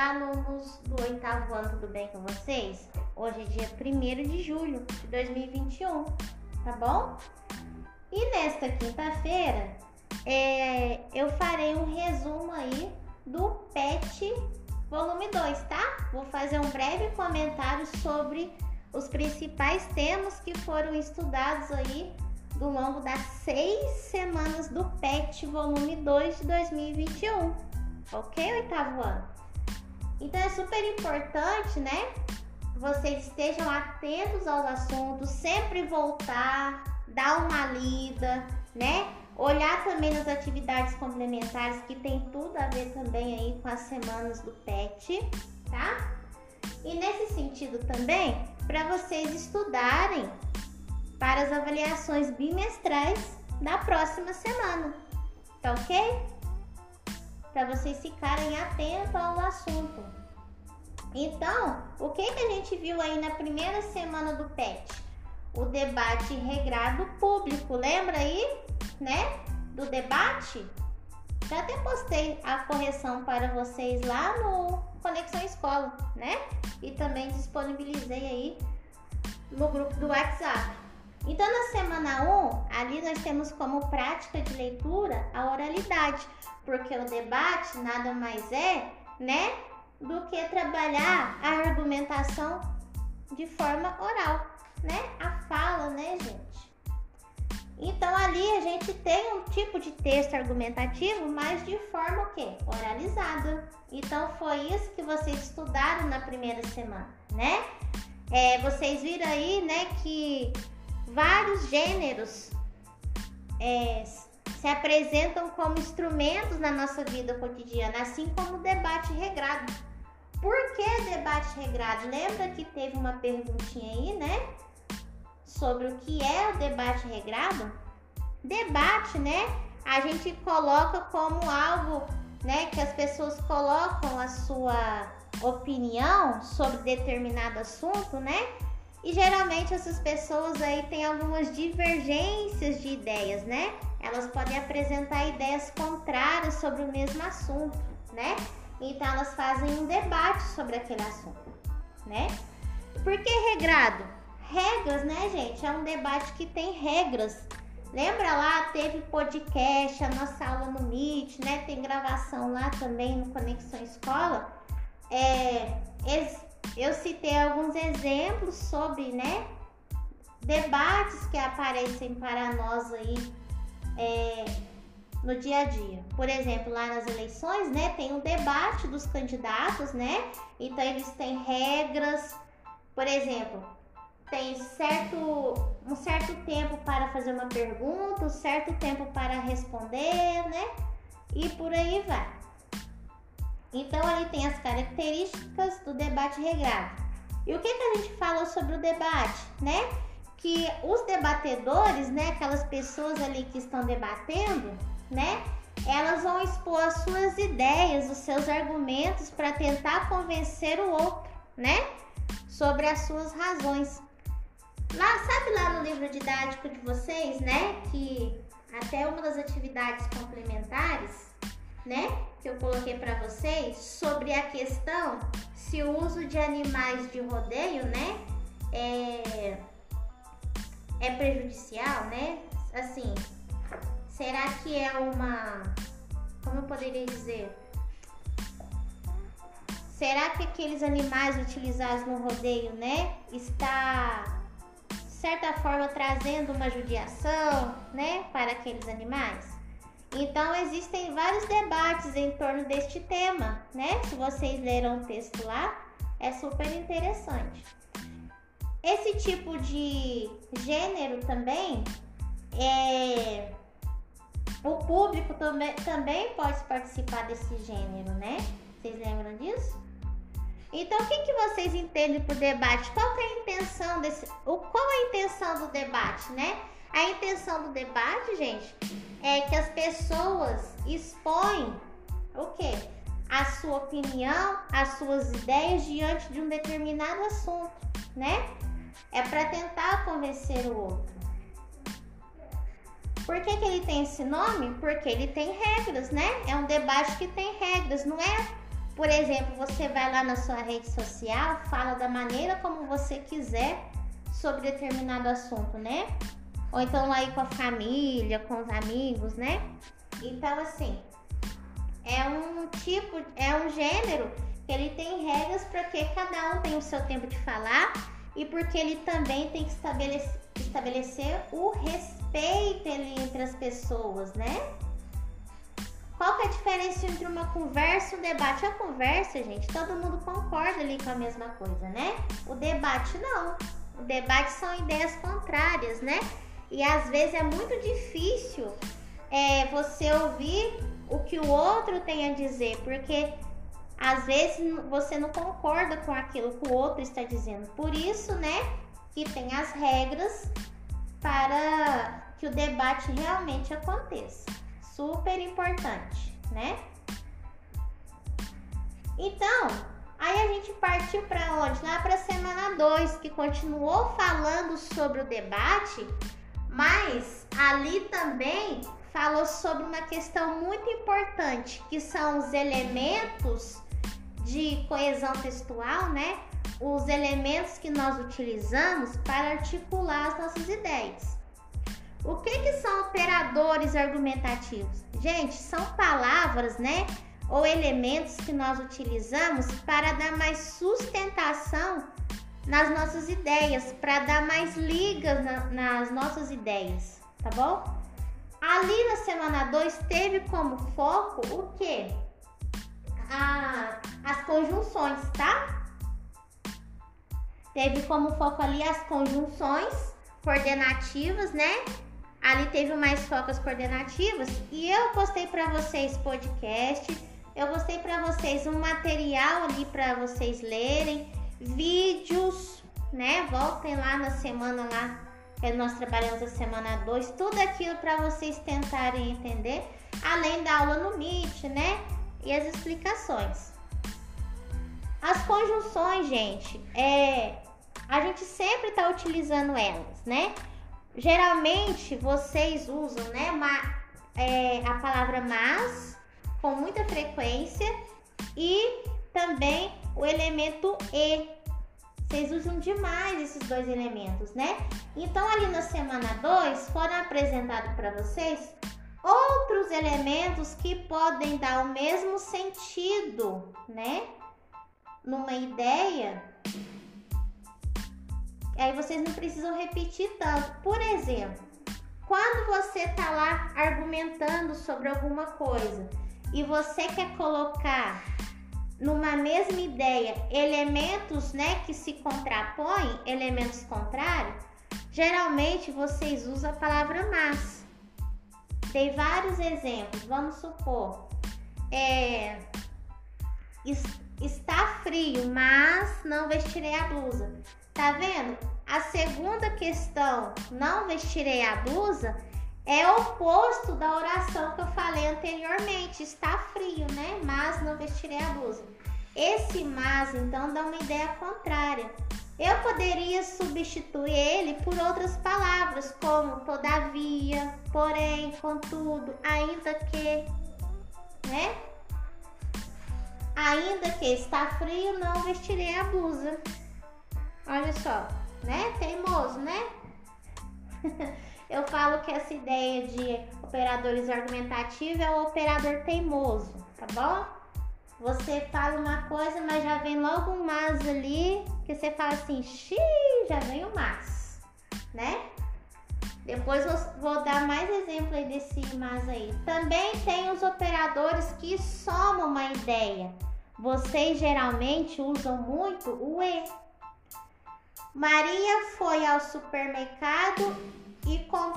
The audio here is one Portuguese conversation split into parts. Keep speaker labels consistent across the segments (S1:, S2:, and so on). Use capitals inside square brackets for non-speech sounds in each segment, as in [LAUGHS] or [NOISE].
S1: Olá, alunos do oitavo ano, tudo bem com vocês? Hoje é dia 1 de julho de 2021, tá bom? E nesta quinta-feira, é, eu farei um resumo aí do PET volume 2, tá? Vou fazer um breve comentário sobre os principais temas que foram estudados aí do longo das seis semanas do PET volume 2 de 2021. Ok, oitavo ano? Então é super importante, né? Vocês estejam atentos aos assuntos, sempre voltar, dar uma lida, né? Olhar também nas atividades complementares que tem tudo a ver também aí com as semanas do PET, tá? E nesse sentido também, para vocês estudarem para as avaliações bimestrais da próxima semana, tá ok? Para vocês ficarem atentos ao assunto. Então, o que, que a gente viu aí na primeira semana do PET? O debate regrado público, lembra aí, né? Do debate? Já até postei a correção para vocês lá no Conexão Escola, né? E também disponibilizei aí no grupo do WhatsApp. Então, na semana 1, ali nós temos como prática de leitura a oralidade, porque o debate nada mais é, né, do que trabalhar a argumentação de forma oral, né? A fala, né, gente? Então ali a gente tem um tipo de texto argumentativo, mas de forma o quê? Oralizada. Então foi isso que vocês estudaram na primeira semana, né? É, vocês viram aí, né, que vários gêneros é, se apresentam como instrumentos na nossa vida cotidiana, assim como o debate regrado. Por que debate regrado? Lembra que teve uma perguntinha aí, né? Sobre o que é o debate regrado? Debate, né? A gente coloca como algo, né, que as pessoas colocam a sua opinião sobre determinado assunto, né? E geralmente essas pessoas aí têm algumas divergências de ideias, né? Elas podem apresentar ideias contrárias sobre o mesmo assunto, né? Então elas fazem um debate sobre aquele assunto, né? Por que regrado? Regras, né, gente? É um debate que tem regras. Lembra lá, teve podcast, a nossa aula no Meet, né? Tem gravação lá também no Conexão Escola. É, eu citei alguns exemplos sobre, né, debates que aparecem para nós aí é, no dia a dia. Por exemplo, lá nas eleições, né, tem um debate dos candidatos, né? Então eles têm regras, por exemplo, tem certo um certo tempo para fazer uma pergunta, um certo tempo para responder, né? E por aí vai. Então ali tem as características do debate regrado. E o que, que a gente falou sobre o debate, né? Que os debatedores, né, aquelas pessoas ali que estão debatendo, né, elas vão expor as suas ideias, os seus argumentos para tentar convencer o outro, né, sobre as suas razões. Lá, sabe lá no livro didático de vocês, né, que até uma das atividades complementares né, que eu coloquei para vocês sobre a questão se o uso de animais de rodeio, né, é, é prejudicial, né? Assim, será que é uma, como eu poderia dizer? Será que aqueles animais utilizados no rodeio, né, está de certa forma trazendo uma judiação, né, para aqueles animais? Então existem vários debates em torno deste tema, né? Se vocês leram o texto lá, é super interessante. Esse tipo de gênero também é o público também, também pode participar desse gênero, né? Vocês lembram disso? Então, o que, que vocês entendem por debate? Qual é a intenção desse, o, qual é a intenção do debate, né? A intenção do debate, gente, é que as pessoas expõem o quê? A sua opinião, as suas ideias diante de um determinado assunto, né? É para tentar convencer o outro. Por que, que ele tem esse nome? Porque ele tem regras, né? É um debate que tem regras, não é por exemplo, você vai lá na sua rede social, fala da maneira como você quiser sobre determinado assunto, né? Ou então aí com a família, com os amigos, né? Então, assim, é um tipo, é um gênero que ele tem regras para que cada um tenha o seu tempo de falar e porque ele também tem que estabelecer, estabelecer o respeito entre as pessoas, né? Qual que é a diferença entre uma conversa e um debate? A conversa, gente, todo mundo concorda ali com a mesma coisa, né? O debate não. O debate são ideias contrárias, né? E às vezes é muito difícil é, você ouvir o que o outro tem a dizer, porque às vezes você não concorda com aquilo que o outro está dizendo. Por isso, né, que tem as regras para que o debate realmente aconteça. Super importante, né? Então, aí a gente partiu para onde? Lá para semana 2, que continuou falando sobre o debate, mas ali também falou sobre uma questão muito importante, que são os elementos de coesão textual, né? Os elementos que nós utilizamos para articular as nossas ideias. O que, que são operadores argumentativos? Gente, são palavras, né? Ou elementos que nós utilizamos para dar mais sustentação nas nossas ideias, para dar mais ligas na, nas nossas ideias, tá bom? Ali na semana 2 teve como foco o que? as conjunções, tá? Teve como foco ali as conjunções coordenativas, né? Ali teve mais focas coordenativas e eu postei para vocês podcast, eu postei para vocês um material ali para vocês lerem, vídeos, né? Voltem lá na semana lá que nós trabalhamos a semana 2, tudo aquilo para vocês tentarem entender, além da aula no Meet, né? E as explicações. As conjunções, gente, é a gente sempre está utilizando elas, né? Geralmente vocês usam, né, uma, é, a palavra mas com muita frequência e também o elemento e vocês usam demais esses dois elementos, né? Então, ali na semana 2, foram apresentados para vocês outros elementos que podem dar o mesmo sentido, né? Numa ideia. Aí vocês não precisam repetir tanto. Por exemplo, quando você tá lá argumentando sobre alguma coisa e você quer colocar numa mesma ideia elementos né, que se contrapõem, elementos contrários, geralmente vocês usam a palavra mas. Tem vários exemplos. Vamos supor, é, está frio, mas não vestirei a blusa. Tá vendo? A segunda questão, não vestirei a blusa, é oposto da oração que eu falei anteriormente. Está frio, né? Mas não vestirei a blusa. Esse mas, então, dá uma ideia contrária. Eu poderia substituir ele por outras palavras, como todavia, porém, contudo, ainda que, né? Ainda que está frio, não vestirei a blusa. Olha só, né? Teimoso, né? [LAUGHS] Eu falo que essa ideia de operadores argumentativos é o operador teimoso, tá bom? Você fala uma coisa, mas já vem logo um mas ali, que você fala assim, xiii, já vem o mas, né? Depois vou, vou dar mais exemplo aí desse mas aí. Também tem os operadores que somam uma ideia. Vocês geralmente usam muito o e. Maria foi ao supermercado e com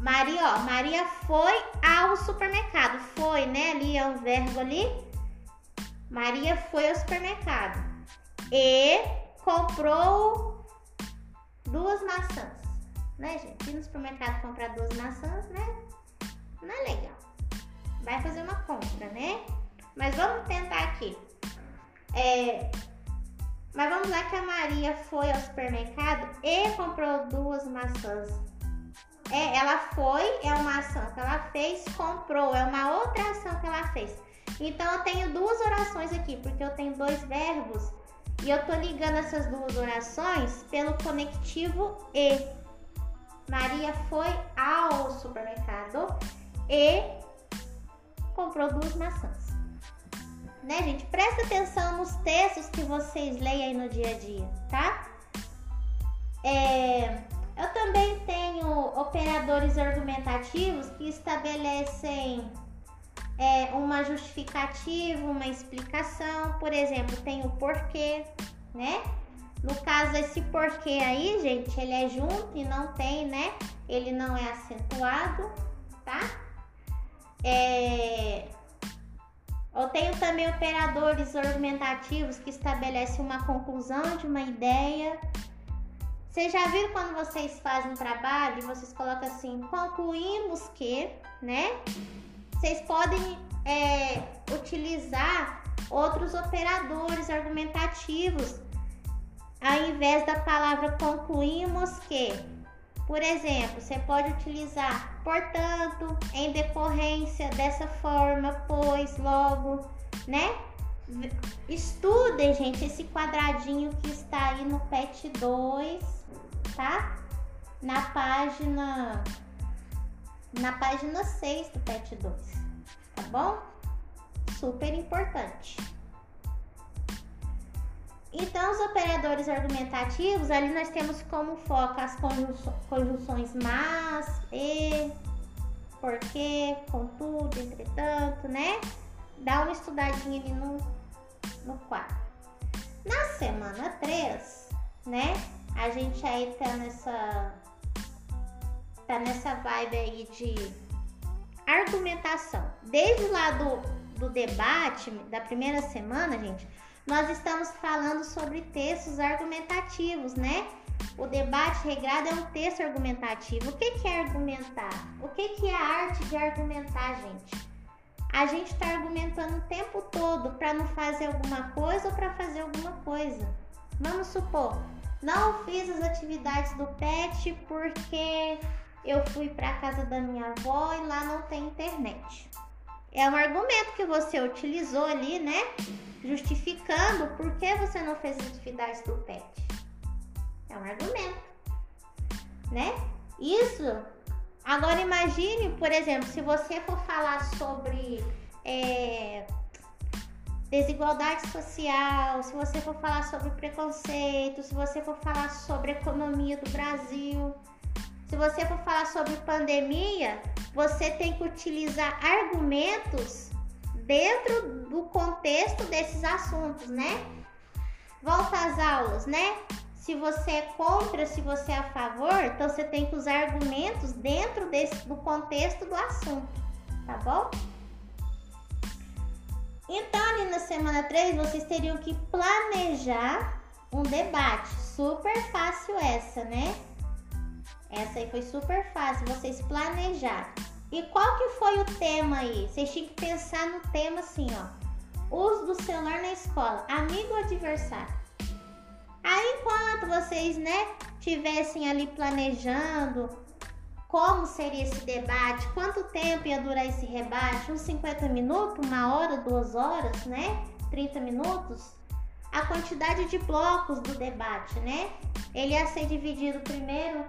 S1: Maria, ó, Maria foi ao supermercado. Foi, né? Ali é um verbo ali. Maria foi ao supermercado e comprou duas maçãs. Né, gente? Ir no supermercado comprar duas maçãs, né? Não é legal. Vai fazer uma compra, né? Mas vamos tentar aqui. É, mas vamos lá que a Maria foi ao supermercado e comprou duas maçãs. É, ela foi, é uma ação que ela fez, comprou, é uma outra ação que ela fez. Então eu tenho duas orações aqui, porque eu tenho dois verbos e eu tô ligando essas duas orações pelo conectivo e. Maria foi ao supermercado e comprou duas maçãs. Né, gente? Presta atenção nos textos que vocês leem aí no dia a dia, tá? É, eu também tenho operadores argumentativos que estabelecem é, uma justificativa, uma explicação. Por exemplo, tem o porquê, né? No caso, esse porquê aí, gente, ele é junto e não tem, né? Ele não é acentuado, tá? É... Eu tenho também operadores argumentativos que estabelecem uma conclusão de uma ideia. Vocês já viram quando vocês fazem um trabalho e vocês colocam assim, concluímos que, né? Vocês podem é, utilizar outros operadores argumentativos ao invés da palavra concluímos que. Por exemplo, você pode utilizar portanto, em decorrência, dessa forma, pois, logo, né? Estudem, gente, esse quadradinho que está aí no PET 2, tá? Na página na página 6 do PET 2, tá bom? Super importante. Então, os operadores argumentativos, ali nós temos como foco as conjunções mas, e, porque, contudo, entretanto, né? Dá uma estudadinha ali no, no quadro. Na semana 3, né? A gente aí tá nessa tá nessa vibe aí de argumentação. Desde lá do, do debate da primeira semana, gente, nós estamos falando sobre textos argumentativos, né? O debate regrado é um texto argumentativo. O que, que é argumentar? O que, que é a arte de argumentar, gente? A gente está argumentando o tempo todo para não fazer alguma coisa ou para fazer alguma coisa. Vamos supor, não fiz as atividades do PET porque eu fui para casa da minha avó e lá não tem internet. É um argumento que você utilizou ali, né? Justificando por que você não fez as atividades do PET. É um argumento, né? Isso. Agora imagine, por exemplo, se você for falar sobre é, desigualdade social, se você for falar sobre preconceito, se você for falar sobre economia do Brasil, se você for falar sobre pandemia, você tem que utilizar argumentos dentro do contexto desses assuntos, né? Volta às aulas, né? Se você é contra, se você é a favor, então você tem que usar argumentos dentro desse, do contexto do assunto, tá bom? Então, ali na semana 3, vocês teriam que planejar um debate. Super fácil essa, né? Essa aí foi super fácil, vocês planejaram. E qual que foi o tema aí? Vocês tinham que pensar no tema assim, ó. Uso do celular na escola, amigo ou adversário? Aí enquanto vocês, né, tivessem ali planejando como seria esse debate, quanto tempo ia durar esse rebate, uns 50 minutos, uma hora, duas horas, né? 30 minutos, a quantidade de blocos do debate, né? Ele ia ser dividido primeiro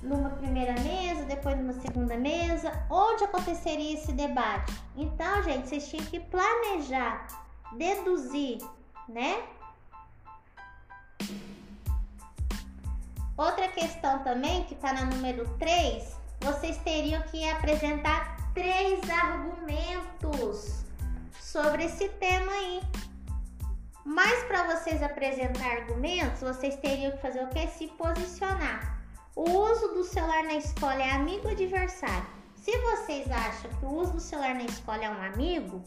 S1: numa primeira mesa, depois numa segunda mesa, onde aconteceria esse debate. Então, gente, vocês tinham que planejar, deduzir, né? Outra questão também, que está na número 3, vocês teriam que apresentar três argumentos sobre esse tema aí. Mas para vocês apresentar argumentos, vocês teriam que fazer o que? Se posicionar. O uso do celular na escola é amigo ou adversário? Se vocês acham que o uso do celular na escola é um amigo,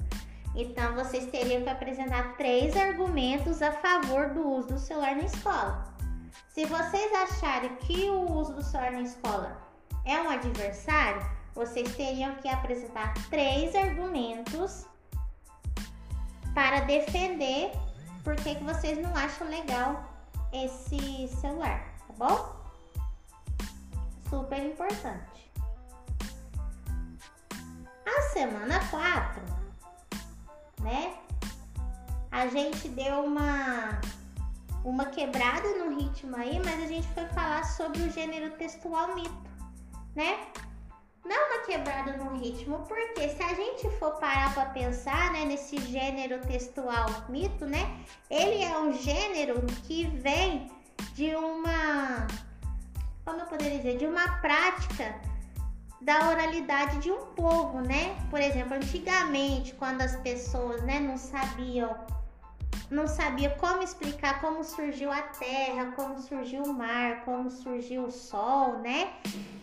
S1: então vocês teriam que apresentar três argumentos a favor do uso do celular na escola. Se vocês acharem que o uso do celular na escola é um adversário, vocês teriam que apresentar três argumentos para defender por que, vocês não acham legal esse celular, tá bom? super importante. A semana 4 né? A gente deu uma uma quebrada no ritmo aí, mas a gente foi falar sobre o gênero textual mito, né? Não uma quebrada no ritmo, porque se a gente for parar para pensar né, nesse gênero textual mito, né? Ele é um gênero que vem de uma. Como eu poderia dizer? De uma prática da oralidade de um povo, né? Por exemplo, antigamente, quando as pessoas né, não sabiam não sabia como explicar como surgiu a terra, como surgiu o mar, como surgiu o sol, né?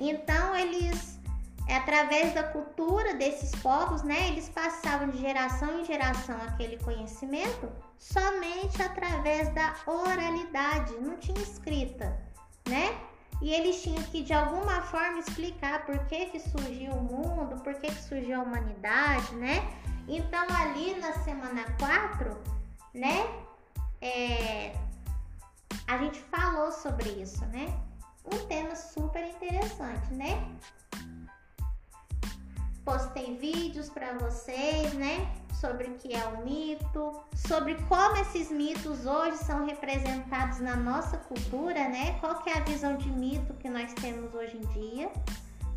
S1: Então eles, através da cultura desses povos, né, eles passavam de geração em geração aquele conhecimento somente através da oralidade, não tinha escrita, né? E eles tinham que de alguma forma explicar por que, que surgiu o mundo, por que, que surgiu a humanidade, né? Então ali na semana 4 né? É, a gente falou sobre isso, né? Um tema super interessante, né? Postei vídeos para vocês, né? Sobre o que é o mito, sobre como esses mitos hoje são representados na nossa cultura, né? Qual que é a visão de mito que nós temos hoje em dia,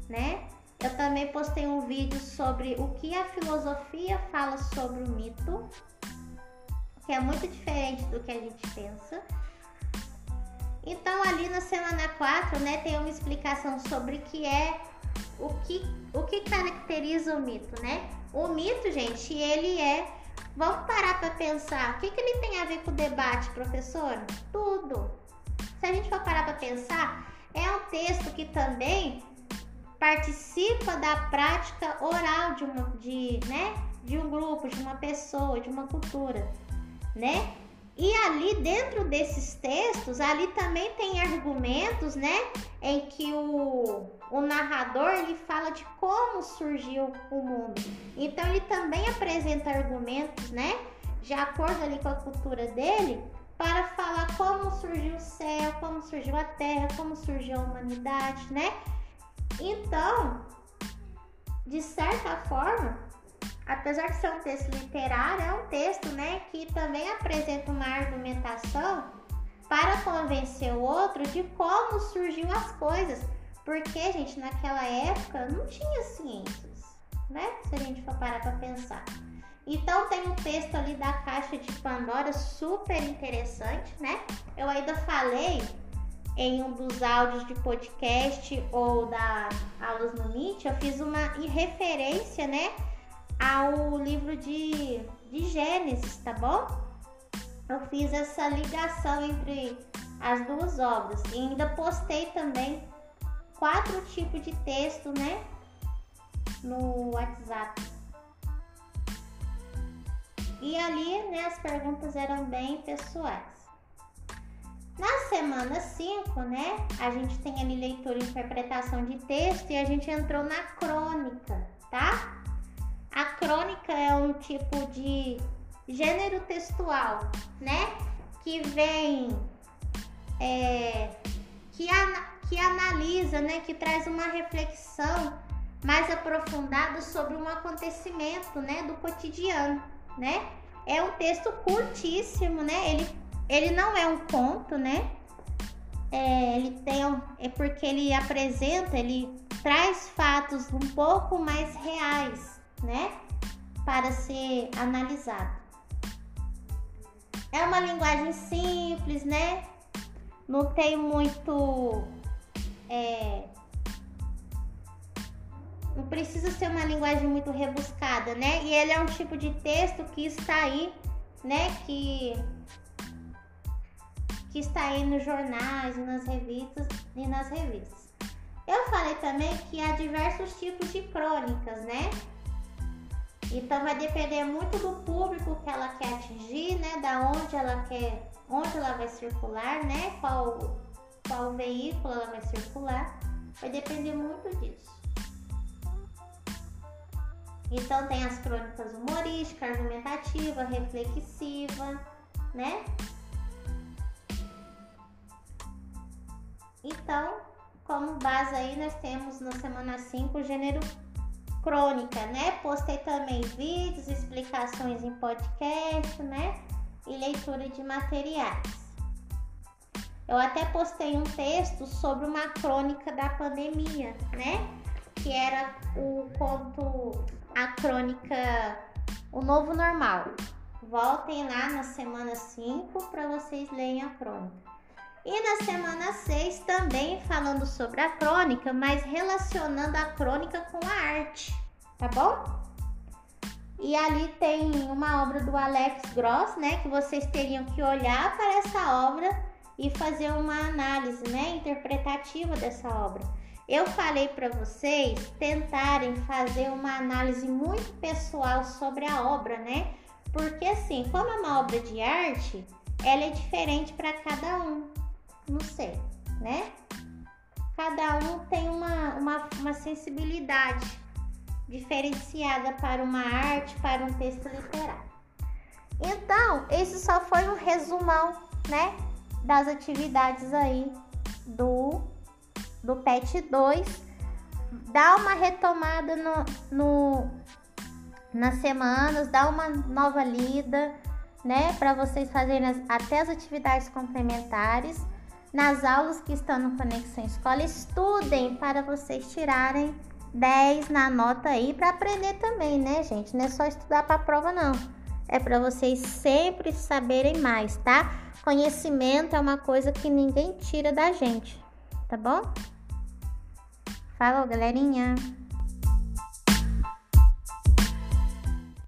S1: né? Eu também postei um vídeo sobre o que a filosofia fala sobre o mito, que é muito diferente do que a gente pensa. Então, ali na semana 4, né, tem uma explicação sobre o que é o que, o que caracteriza o mito, né? O mito, gente, ele é. Vamos parar para pensar. O que, que ele tem a ver com o debate, professor? Tudo. Se a gente for parar para pensar, é um texto que também participa da prática oral de, uma, de, né, de um grupo, de uma pessoa, de uma cultura né? E ali dentro desses textos, ali também tem argumentos, né, em que o, o narrador ele fala de como surgiu o mundo. Então ele também apresenta argumentos, né, de acordo ali com a cultura dele, para falar como surgiu o céu, como surgiu a terra, como surgiu a humanidade, né? Então, de certa forma, apesar de ser um texto literário, é um texto né, que também apresenta uma argumentação para convencer o outro de como surgiu as coisas. Porque, gente, naquela época não tinha ciências, né? Se a gente for parar para pensar. Então tem um texto ali da caixa de Pandora super interessante, né? Eu ainda falei em um dos áudios de podcast ou da aulas no Meet, eu fiz uma referência, né? Ao livro de, de Gênesis, tá bom? Eu fiz essa ligação entre as duas obras e ainda postei também quatro tipos de texto, né? No WhatsApp. E ali, né, as perguntas eram bem pessoais. Na semana 5, né, a gente tem ali leitura e interpretação de texto e a gente entrou na crônica, tá? Crônica é um tipo de gênero textual, né? Que vem, é, que, an que analisa, né? Que traz uma reflexão mais aprofundada sobre um acontecimento, né? Do cotidiano, né? É um texto curtíssimo, né? Ele, ele não é um conto, né? É, ele tem é porque ele apresenta, ele traz fatos um pouco mais reais, né? Para ser analisado. É uma linguagem simples, né? Não tem muito. É, não precisa ser uma linguagem muito rebuscada, né? E ele é um tipo de texto que está aí, né? Que que está aí nos jornais, nas revistas e nas revistas. Eu falei também que há diversos tipos de crônicas, né? Então vai depender muito do público que ela quer atingir, né? Da onde ela quer, onde ela vai circular, né? Qual, qual veículo ela vai circular. Vai depender muito disso. Então tem as crônicas humorísticas, argumentativa, reflexiva, né? Então, como base aí nós temos na semana 5 o gênero crônica, né? Postei também vídeos, explicações em podcast, né? E leitura de materiais. Eu até postei um texto sobre uma crônica da pandemia, né? Que era o conto, a crônica O Novo Normal. Voltem lá na semana 5 para vocês lerem a crônica. E na semana 6 também falando sobre a crônica, mas relacionando a crônica com a arte, tá bom? E ali tem uma obra do Alex Gross, né, que vocês teriam que olhar para essa obra e fazer uma análise, né, interpretativa dessa obra. Eu falei para vocês tentarem fazer uma análise muito pessoal sobre a obra, né? Porque assim, como é uma obra de arte, ela é diferente para cada um não sei, né? Cada um tem uma, uma, uma sensibilidade diferenciada para uma arte, para um texto literário. Então, esse só foi um resumão, né, das atividades aí do, do PET 2. Dá uma retomada no, no, nas semanas, dá uma nova lida, né, para vocês fazerem as, até as atividades complementares nas aulas que estão no Conexão Escola, estudem para vocês tirarem 10 na nota aí para aprender também, né, gente? Não é só estudar para a prova não. É para vocês sempre saberem mais, tá? Conhecimento é uma coisa que ninguém tira da gente, tá bom? Falou, galerinha.